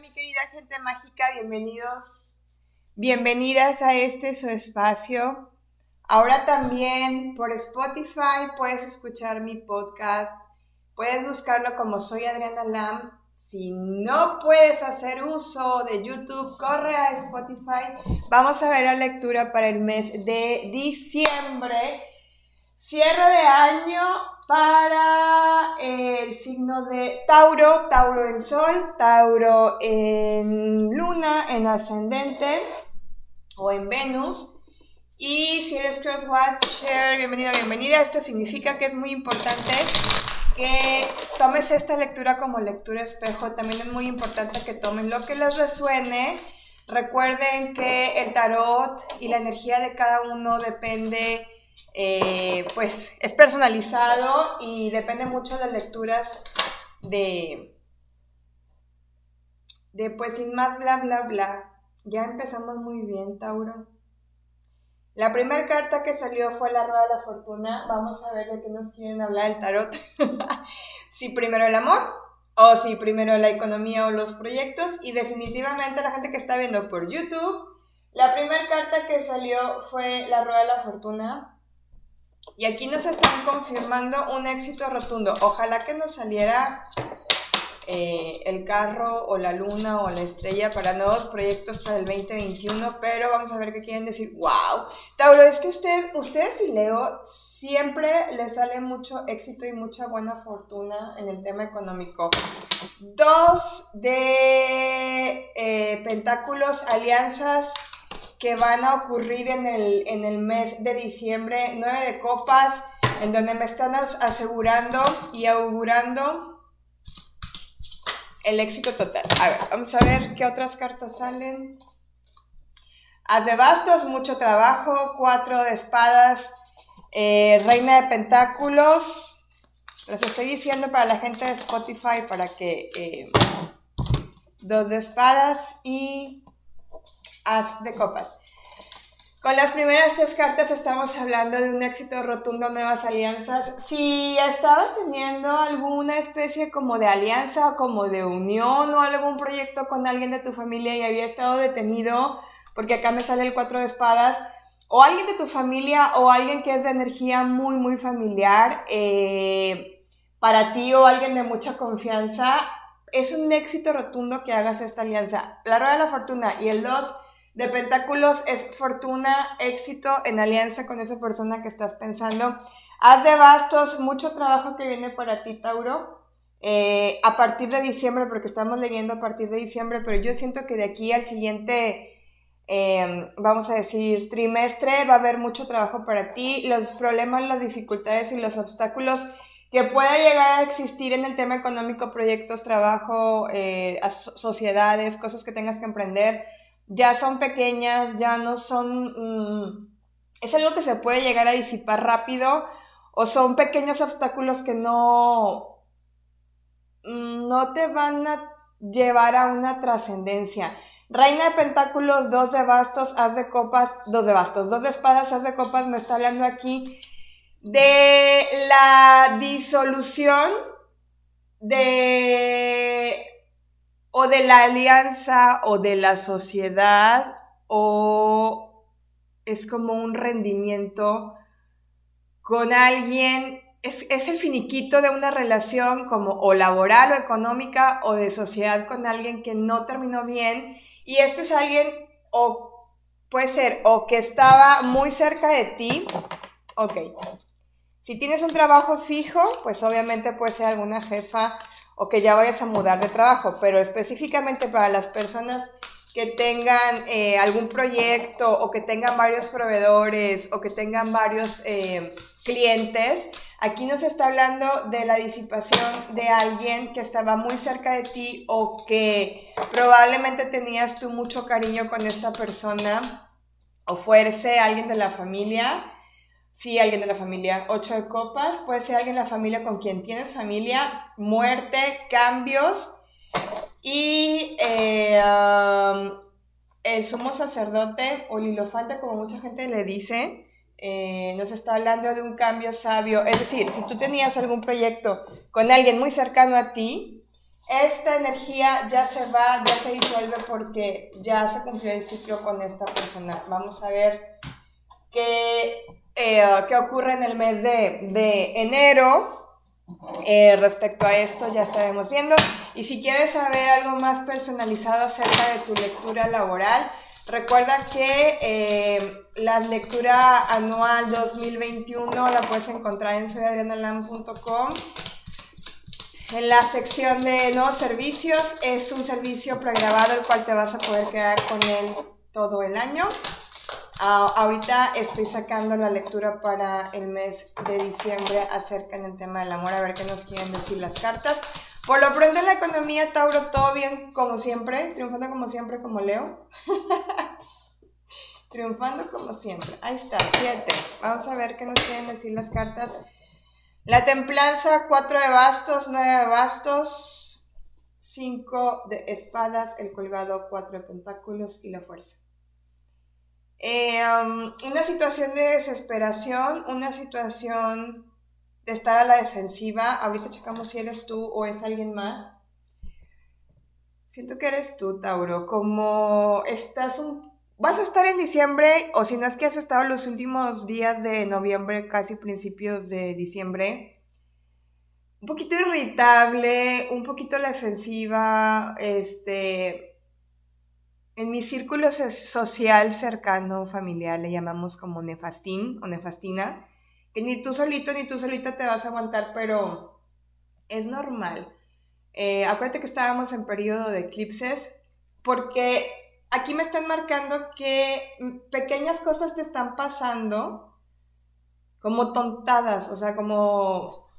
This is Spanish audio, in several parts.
mi querida gente mágica, bienvenidos, bienvenidas a este su espacio. Ahora también por Spotify puedes escuchar mi podcast, puedes buscarlo como soy Adriana Lam. Si no puedes hacer uso de YouTube, corre a Spotify. Vamos a ver la lectura para el mes de diciembre. Cierre de año para el signo de Tauro, Tauro en Sol, Tauro en Luna, en Ascendente o en Venus. Y si eres Crosswatcher, bienvenido, bienvenida. Esto significa que es muy importante que tomes esta lectura como lectura espejo. También es muy importante que tomen lo que les resuene. Recuerden que el tarot y la energía de cada uno depende eh, pues es personalizado y depende mucho de las lecturas de, de pues sin más bla bla bla. Ya empezamos muy bien, Tauro. La primera carta que salió fue la rueda de la fortuna. Vamos a ver de qué nos quieren hablar el tarot. si primero el amor o si primero la economía o los proyectos. Y definitivamente la gente que está viendo por YouTube, la primera carta que salió fue la rueda de la fortuna. Y aquí nos están confirmando un éxito rotundo. Ojalá que nos saliera eh, el carro o la luna o la estrella para nuevos proyectos para el 2021, pero vamos a ver qué quieren decir. ¡Wow! Tauro, es que usted, ustedes y Leo siempre les sale mucho éxito y mucha buena fortuna en el tema económico. Dos de eh, pentáculos, alianzas que van a ocurrir en el, en el mes de diciembre, nueve de copas, en donde me están asegurando y augurando el éxito total. A ver, vamos a ver qué otras cartas salen. As de bastos, mucho trabajo, cuatro de espadas, eh, reina de pentáculos. Les estoy diciendo para la gente de Spotify para que... Eh, dos de espadas y as de copas. Con las primeras tres cartas estamos hablando de un éxito rotundo, nuevas alianzas. Si estabas teniendo alguna especie como de alianza o como de unión o algún proyecto con alguien de tu familia y había estado detenido, porque acá me sale el cuatro de espadas, o alguien de tu familia o alguien que es de energía muy, muy familiar eh, para ti o alguien de mucha confianza, es un éxito rotundo que hagas esta alianza. La rueda de la fortuna y el 2 de Pentáculos es fortuna, éxito en alianza con esa persona que estás pensando. Haz de bastos, mucho trabajo que viene para ti, Tauro. Eh, a partir de diciembre, porque estamos leyendo a partir de diciembre, pero yo siento que de aquí al siguiente, em, vamos a decir, trimestre, va a haber mucho trabajo para ti. Los problemas, las dificultades y los obstáculos que pueda llegar a existir en el tema económico, proyectos, trabajo, eh, sociedades, cosas que tengas que emprender ya son pequeñas, ya no son... Mm, es algo que se puede llegar a disipar rápido o son pequeños obstáculos que no, mm, no te van a llevar a una trascendencia. Reina de Pentáculos, dos de bastos, haz de copas, dos de bastos, dos de espadas, haz de copas, me está hablando aquí de la disolución de o de la alianza o de la sociedad o es como un rendimiento con alguien, es, el finiquito de una relación como o laboral o económica o de sociedad con alguien que no terminó bien y esto es alguien o puede ser o que estaba muy cerca de ti, ok. Si tienes un trabajo fijo, pues obviamente puede ser alguna jefa o que ya vayas a mudar de trabajo, pero específicamente para las personas que tengan eh, algún proyecto o que tengan varios proveedores o que tengan varios eh, clientes, aquí nos está hablando de la disipación de alguien que estaba muy cerca de ti o que probablemente tenías tú mucho cariño con esta persona o fuese alguien de la familia Sí, alguien de la familia. Ocho de copas, puede ser alguien de la familia con quien tienes familia, muerte, cambios. Y eh, um, el sumo sacerdote o lilofante, como mucha gente le dice, eh, nos está hablando de un cambio sabio. Es decir, si tú tenías algún proyecto con alguien muy cercano a ti, esta energía ya se va, ya se disuelve porque ya se cumplió el ciclo con esta persona. Vamos a ver qué, eh, qué ocurre en el mes de, enero. Eh, respecto a esto ya estaremos viendo. Y si quieres saber algo más personalizado acerca de tu lectura laboral, recuerda que eh, la lectura anual 2021 la puedes encontrar en soyadrianalam.com en la sección de nuevos servicios es un servicio pregrabado el cual te vas a poder quedar con él todo el año. Ah, ahorita estoy sacando la lectura para el mes de diciembre acerca del tema del amor, a ver qué nos quieren decir las cartas. Por lo pronto en la economía, Tauro, todo bien como siempre, triunfando como siempre como Leo. triunfando como siempre. Ahí está, 7. Vamos a ver qué nos quieren decir las cartas la templanza, cuatro de bastos, nueve de bastos, cinco de espadas, el colgado, cuatro de pentáculos y la fuerza. Eh, una situación de desesperación, una situación de estar a la defensiva. Ahorita checamos si eres tú o es alguien más. Siento que eres tú, Tauro, como estás un vas a estar en diciembre, o si no es que has estado los últimos días de noviembre, casi principios de diciembre, un poquito irritable, un poquito la defensiva, este, en mi círculo social cercano, familiar, le llamamos como nefastín o nefastina, que ni tú solito ni tú solita te vas a aguantar, pero es normal. Eh, acuérdate que estábamos en periodo de eclipses, porque aquí me están marcando que pequeñas cosas te están pasando como tontadas, o sea, como,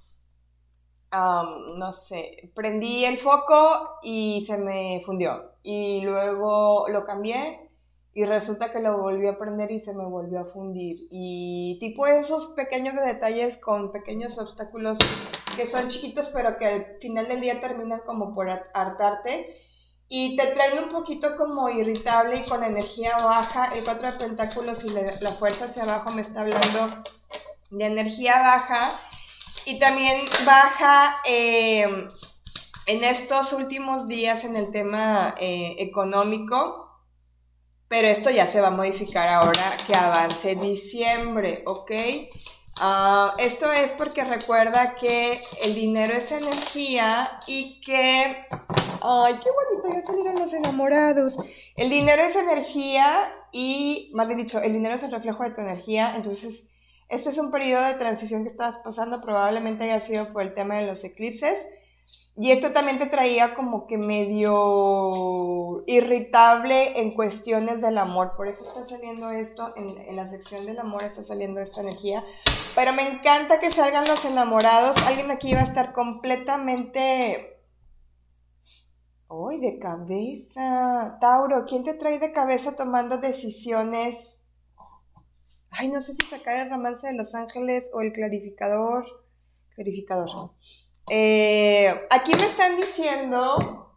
no sé, prendí el foco y se me fundió. Y luego lo cambié y resulta que lo volví a prender y se me volvió a fundir. Y tipo esos pequeños detalles con pequeños obstáculos que son chiquitos pero que al final del día terminan como por hartarte y te traen un poquito como irritable y con energía baja. El cuatro de pentáculos y la, fuerza hacia abajo me está hablando de energía baja y también baja eh, en estos últimos días en el tema eh, económico, pero esto ya se va a modificar ahora que avance diciembre, ¿ok? Ah, esto es porque recuerda que el dinero es energía y que Ay, qué bonito, ya salieron los enamorados. El dinero es energía y, más bien dicho, el dinero es el reflejo de tu energía. Entonces, esto es un periodo de transición que estás pasando, probablemente haya sido por el tema de los eclipses. Y esto también te traía como que medio irritable en cuestiones del amor. Por eso está saliendo esto, en, la sección del amor está saliendo esta energía. Pero me encanta que salgan los enamorados. Alguien aquí va a estar completamente ¡Ay, de cabeza! Tauro, ¿quién te trae de cabeza tomando decisiones? Ay, no sé si sacar el romance de Los Ángeles o el clarificador. Clarificador. Eh, aquí me están diciendo,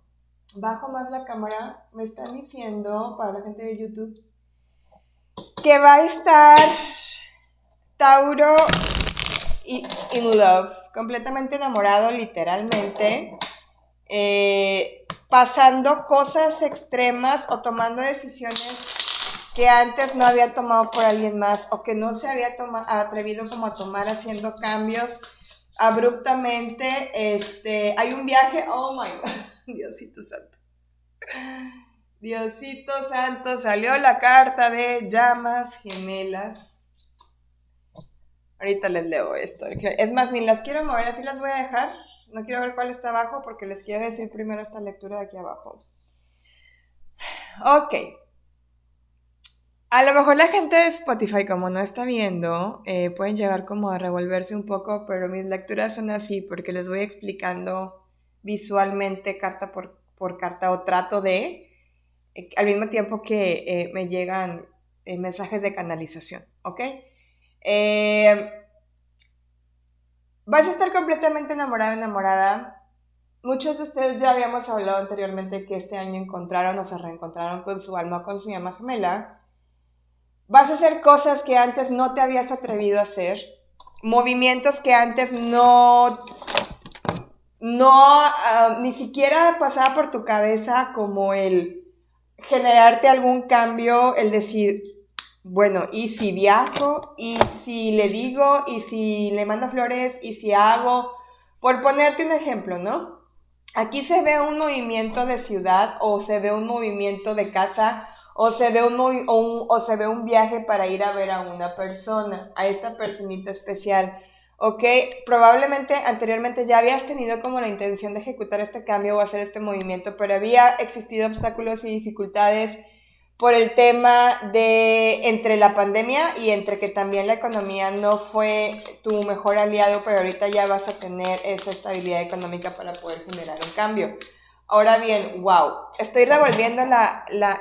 bajo más la cámara, me están diciendo, para la gente de YouTube, que va a estar Tauro in love, completamente enamorado, literalmente. Eh, pasando cosas extremas o tomando decisiones que antes no había tomado por alguien más o que no se había atrevido como a tomar haciendo cambios abruptamente. Este, hay un viaje, oh my God, Diosito Santo. Diosito Santo, salió la carta de llamas gemelas. Ahorita les leo esto. Es más, ni las quiero mover, así las voy a dejar no quiero ver cuál está abajo porque les quiero decir primero esta lectura de aquí abajo. Ok. A lo mejor la gente de Spotify, como no está viendo, eh, pueden llegar como a revolverse un poco, pero mis lecturas son así porque les voy explicando visualmente carta por, carta o trato de, eh, al mismo tiempo que eh, me llegan mensajes de canalización, ¿ok? Vas a estar completamente enamorado, enamorada. Muchos de ustedes ya habíamos hablado anteriormente que este año encontraron o se reencontraron con su alma, con su llama gemela. Vas a hacer cosas que antes no te habías atrevido a hacer, movimientos que antes no, no, ah, ni siquiera pasaba por tu cabeza como el generarte algún cambio, el decir, bueno, ¿y si viajo? ¿Y si le digo? ¿Y si le mando flores? ¿Y si hago? Por ponerte un ejemplo, ¿no? Aquí se ve un movimiento de ciudad o se ve un movimiento de casa o se ve un, o se ve un viaje para ir a ver a una persona, a esta personita especial. ¿ok? Probablemente anteriormente ya habías tenido como la intención de ejecutar este cambio o hacer este movimiento, pero había existido obstáculos y dificultades por el tema de entre la pandemia y entre que también la economía no fue tu mejor aliado, pero ahorita ya vas a tener esa estabilidad económica para poder generar un cambio. Ahora bien, wow, estoy revolviendo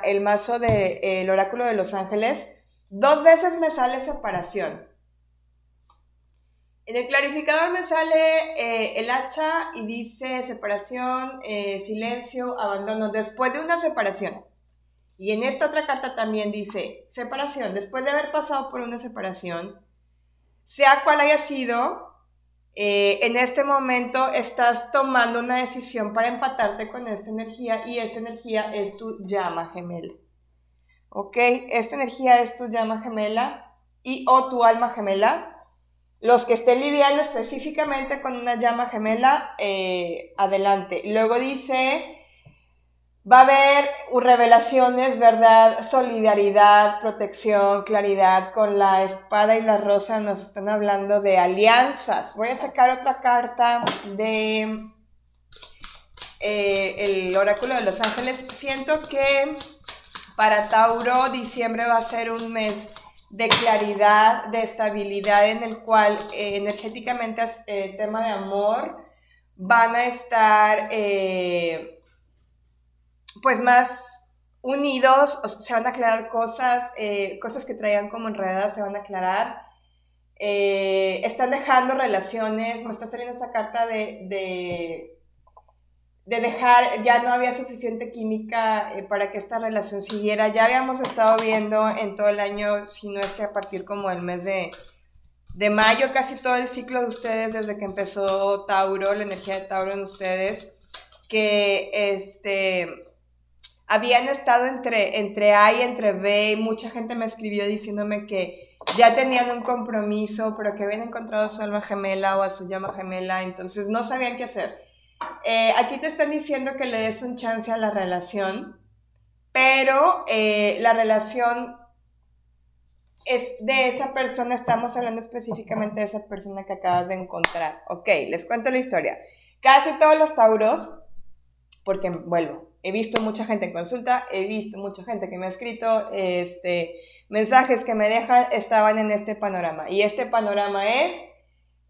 el mazo del oráculo de los ángeles. Dos veces me sale separación. En el clarificador me sale eh, el hacha y dice separación, eh, silencio, abandono, después de una separación. Y en esta otra carta también dice separación, después de haber pasado por una separación, sea cual haya sido, eh, en este momento estás tomando una decisión para empatarte con esta energía y esta energía es tu llama gemela. ¿Ok? Esta energía es tu llama gemela y o tu alma gemela los que estén lidiando específicamente con una llama gemela, eh, adelante. Luego dice, va a haber revelaciones, ¿verdad? Solidaridad, protección, claridad. Con la espada y la rosa nos están hablando de alianzas. Voy a sacar otra carta de eh, el oráculo de los ángeles. Siento que para Tauro diciembre va a ser un mes de claridad, de estabilidad en el cual eh, energéticamente el eh, tema de amor van a estar pues más unidos, se van a aclarar cosas, cosas que traían como enredadas se van a aclarar. están dejando relaciones, me está saliendo esta carta de de dejar, ya no había suficiente química eh, para que esta relación siguiera. Ya habíamos estado viendo en todo el año, si no es que a partir como el mes de, de mayo, casi todo el ciclo de ustedes, desde que empezó Tauro, la energía de Tauro en ustedes, que este, habían estado entre, entre A y entre B, y mucha gente me escribió diciéndome que ya tenían un compromiso, pero que habían encontrado a su alma gemela o a su llama gemela, entonces no sabían qué hacer eh, aquí te están diciendo que le des un chance a la relación, pero eh, la relación es de esa persona, estamos hablando específicamente de esa persona que acabas de encontrar. Ok, les cuento la historia. Casi todos los tauros, porque vuelvo, he visto mucha gente en consulta, he visto mucha gente que me ha escrito este, mensajes que me dejan, estaban en este panorama. Y este panorama es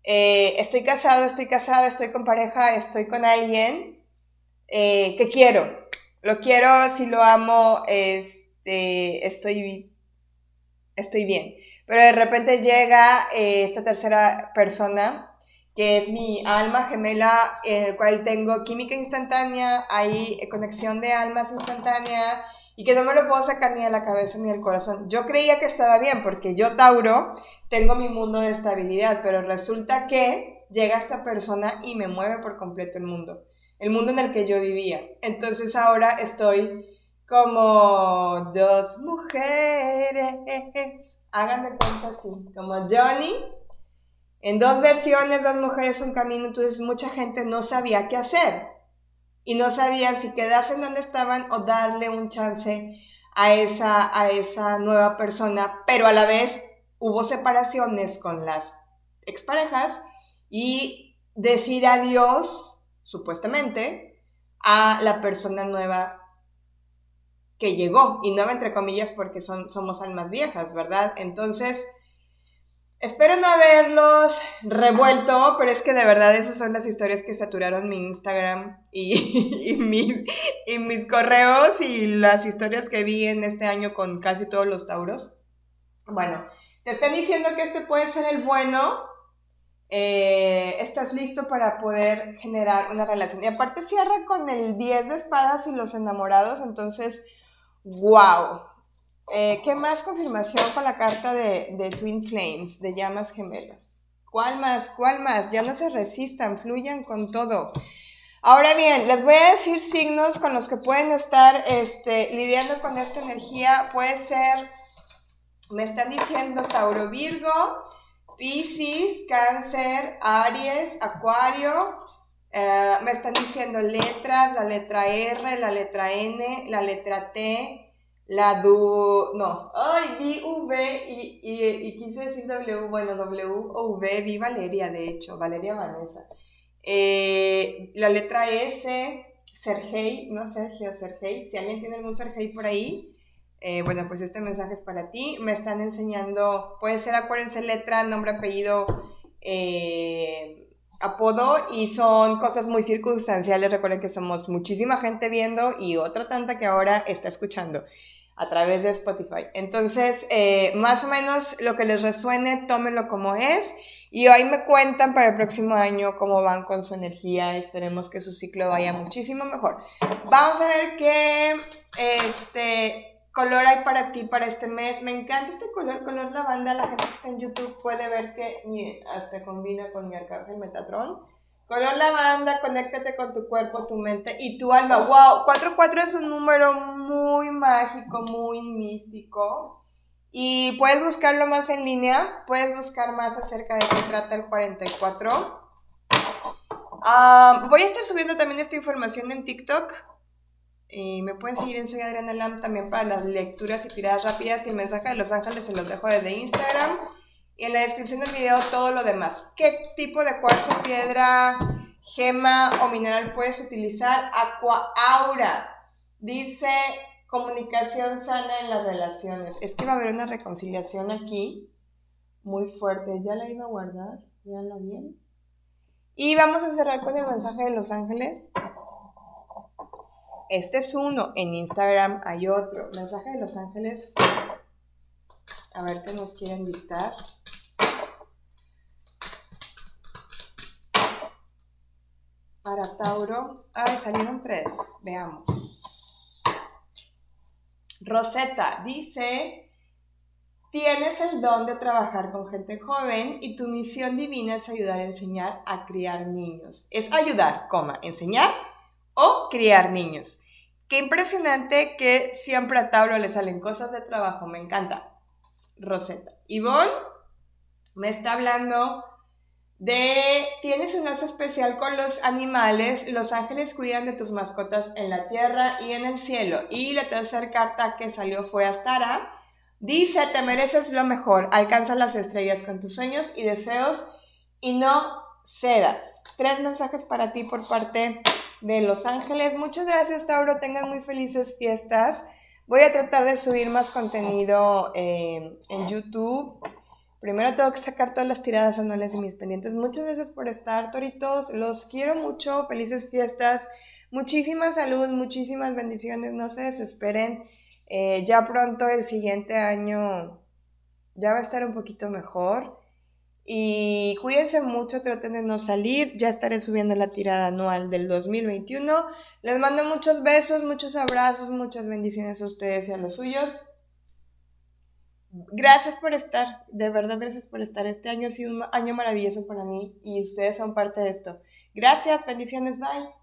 eh, estoy casado, estoy casada, estoy con pareja, estoy con alguien eh, que quiero. Lo quiero, si lo amo, este, estoy, estoy bien. Pero de repente llega eh, esta tercera persona, que es mi alma gemela, en el cual tengo química instantánea, hay conexión de almas instantánea, y que no me lo puedo sacar ni de la cabeza ni del corazón. Yo creía que estaba bien, porque yo, Tauro, tengo mi mundo de estabilidad, pero resulta que llega esta persona y me mueve por completo el mundo, el mundo en el que yo vivía. Entonces ahora estoy como dos mujeres, háganme cuenta así, como Johnny, en dos versiones, dos mujeres, un camino, entonces mucha gente no sabía qué hacer y no sabían si quedarse en donde estaban o darle un chance a esa, a esa nueva persona, pero a la vez hubo separaciones con las exparejas y decir adiós, supuestamente, a la persona nueva que llegó. Y nueva entre comillas porque son, somos almas viejas, ¿verdad? Entonces, espero no haberlos revuelto, pero es que de verdad esas son las historias que saturaron mi Instagram y, mis correos y las historias que vi en este año con casi todos los tauros. Bueno, te están diciendo que este puede ser el bueno. Eh, estás listo para poder generar una relación. Y aparte cierra con el 10 de espadas y los enamorados. Entonces, wow. Eh, ¿Qué más confirmación con la carta de, de Twin Flames, de llamas gemelas? ¿Cuál más? ¿Cuál más? Ya no se resistan, fluyan con todo. Ahora bien, les voy a decir signos con los que pueden estar este, lidiando con esta energía. Puede ser, me están diciendo Tauro Virgo, Pisces, Cáncer, Aries, Acuario. Eh, me están diciendo letras, la letra R, la letra N, la letra T, la du, no, ay, vi V y, y, quise decir W, bueno, W o V, vi Valeria, de hecho, Valeria Vanessa. Eh, la letra S, Sergei, no Sergio, Sergei, si alguien tiene algún Sergei por ahí, eh, bueno, pues este mensaje es para ti. Me están enseñando, puede ser, acuérdense, letra, nombre, apellido, eh, apodo, y son cosas muy circunstanciales. Recuerden que somos muchísima gente viendo y otra tanta que ahora está escuchando a través de Spotify. Entonces, más o menos lo que les resuene, tómenlo como es y hoy me cuentan para el próximo año cómo van con su energía. Esperemos que su ciclo vaya muchísimo mejor. Vamos a ver qué este, color hay para ti para este mes. Me encanta este color, color lavanda. La gente que está en YouTube puede ver que hasta combina con mi arcángel Metatron. Color lavanda, conéctate con tu cuerpo, tu mente y tu alma. ¡Wow! 44 es un número muy mágico, muy místico. Y puedes buscarlo más en línea, puedes buscar más acerca de qué trata el 44. Ah, voy a estar subiendo también esta información en TikTok. Y me pueden seguir en Soy Adriana Lam también para las lecturas y tiradas rápidas y el mensaje de Los Ángeles se los dejo desde Instagram. Y en la descripción del video todo lo demás. ¿Qué tipo de cuarzo, piedra, gema o mineral puedes utilizar? Aqua Aura. Dice Comunicación sana en las relaciones. Es que va a haber una reconciliación aquí muy fuerte. Ya la iba a guardar, veanlo bien. Y vamos a cerrar con el mensaje de los ángeles. Este es uno, en Instagram hay otro. Mensaje de los ángeles. A ver qué nos quieren dictar. Para Tauro. Ay, salieron tres. Veamos. Rosetta dice, tienes el don de trabajar con gente joven y tu misión divina es ayudar a enseñar a criar niños. Es ayudar, coma, enseñar o criar niños. Qué impresionante que siempre a Tauro le salen cosas de trabajo, me encanta. Rosetta. Ivonne me está hablando de tienes un lazo especial con los animales, los ángeles cuidan de tus mascotas en la tierra y en el cielo. Y la tercera carta que salió fue Astara. Dice, te mereces lo mejor, alcanza las estrellas con tus sueños y deseos y no cedas. Tres mensajes para ti por parte de los ángeles. Muchas gracias, Tauro. Tengan muy felices fiestas. Voy a tratar de subir más contenido eh, en YouTube Primero tengo que sacar todas las tiradas anuales de mis pendientes. Muchas gracias por estar, Toritos. Los quiero mucho. Felices fiestas. Muchísima salud, muchísimas bendiciones. No se desesperen. Eh, ya pronto el siguiente año ya va a estar un poquito mejor. Y cuídense mucho, traten de no salir. Ya estaré subiendo la tirada anual del 2021. Les mando muchos besos, muchos abrazos, muchas bendiciones a ustedes y a los suyos. Gracias por estar, de verdad gracias por estar. Este año ha sido un año maravilloso para mí y ustedes son parte de esto. Gracias, bendiciones, bye.